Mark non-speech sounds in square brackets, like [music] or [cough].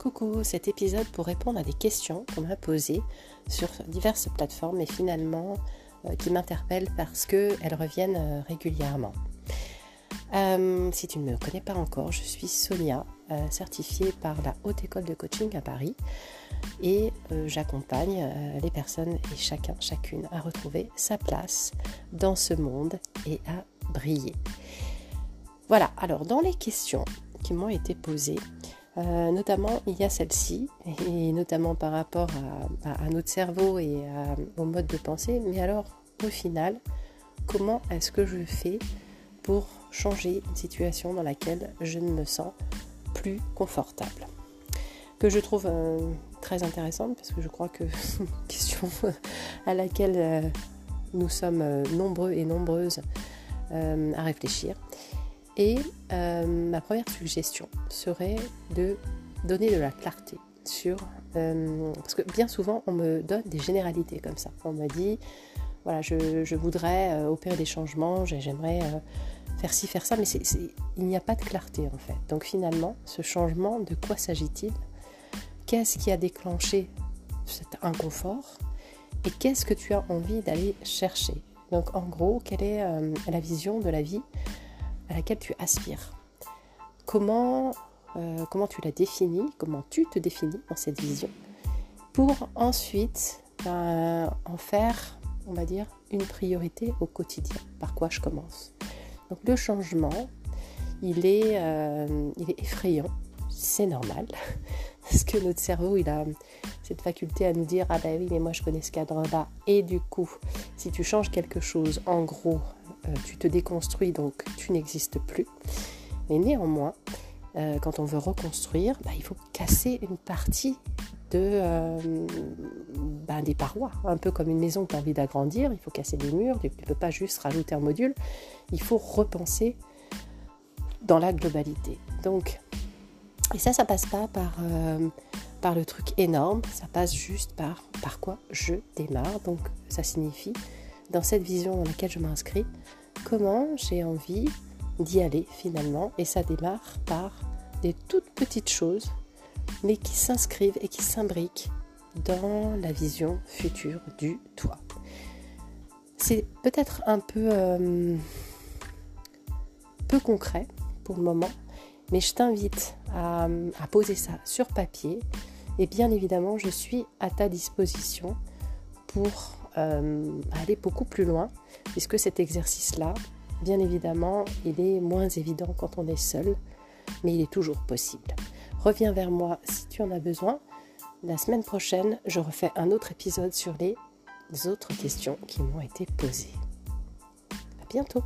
Coucou, cet épisode pour répondre à des questions qu'on m'a posées sur diverses plateformes et finalement euh, qui m'interpellent parce qu'elles reviennent euh, régulièrement. Euh, si tu ne me connais pas encore, je suis Sonia, certifiée par la Haute École de Coaching à Paris et j'accompagne les personnes et chacun, chacune à retrouver sa place dans ce monde et à briller. Voilà, alors dans les questions qui m'ont été posées, euh, notamment, il y a celle-ci, et notamment par rapport à, notre cerveau et au mode de pensée. Mais alors, au final, comment est-ce que je fais pour changer une situation dans laquelle je ne me sens plus confortable? Que je trouve euh, très intéressante parce que je crois que c'est [laughs] une question à laquelle euh, nous sommes nombreux et nombreuses à réfléchir. Et euh, ma première suggestion serait de donner de la clarté sur... Euh, parce que bien souvent, on me donne des généralités comme ça. On me dit, voilà, je, voudrais euh, opérer des changements, j'aimerais faire ci, faire ça, mais il n'y a pas de clarté en fait. Donc finalement, ce changement, de quoi s'agit-il? Qu'est-ce qui a déclenché cet inconfort? Et qu'est-ce que tu as envie d'aller chercher? Donc en gros, quelle est la vision de la vie à laquelle tu aspires. Comment, euh, comment tu la définis, comment tu te définis dans cette vision, pour ensuite ben, en faire, on va dire, une priorité au quotidien? Par quoi je commence? Donc le changement, il est, euh, il est effrayant, c'est normal, [laughs] parce que notre cerveau, il a cette faculté à nous dire ah ben oui mais moi je connais ce cadre-là et du coup si tu changes quelque chose en gros euh, tu te déconstruis, donc tu n'existes plus. Mais néanmoins, euh, quand on veut reconstruire, bah, il faut casser une partie de, euh, bah, des parois. Un peu comme une maison tu as envie d'agrandir, il faut casser des murs, tu ne peux pas juste rajouter un module, il faut repenser dans la globalité. Donc, et ça, ça passe pas par le truc énorme, ça passe juste par par quoi je démarre. Donc, ça signifie dans cette vision dans laquelle je m'inscris, comment j'ai envie d'y aller finalement. Et ça démarre par des toutes petites choses, mais qui s'inscrivent et qui s'imbriquent dans la vision future du toi. C'est peut-être un peu, euh, peu concret pour le moment, mais je t'invite à, à, poser ça sur papier. Et bien évidemment, je suis à ta disposition pour euh, aller beaucoup plus loin, puisque cet exercice-là, bien évidemment, il est moins évident quand on est seul, mais il est toujours possible. Reviens vers moi si tu en as besoin. La semaine prochaine, je refais un autre épisode sur les autres questions qui m'ont été posées. À bientôt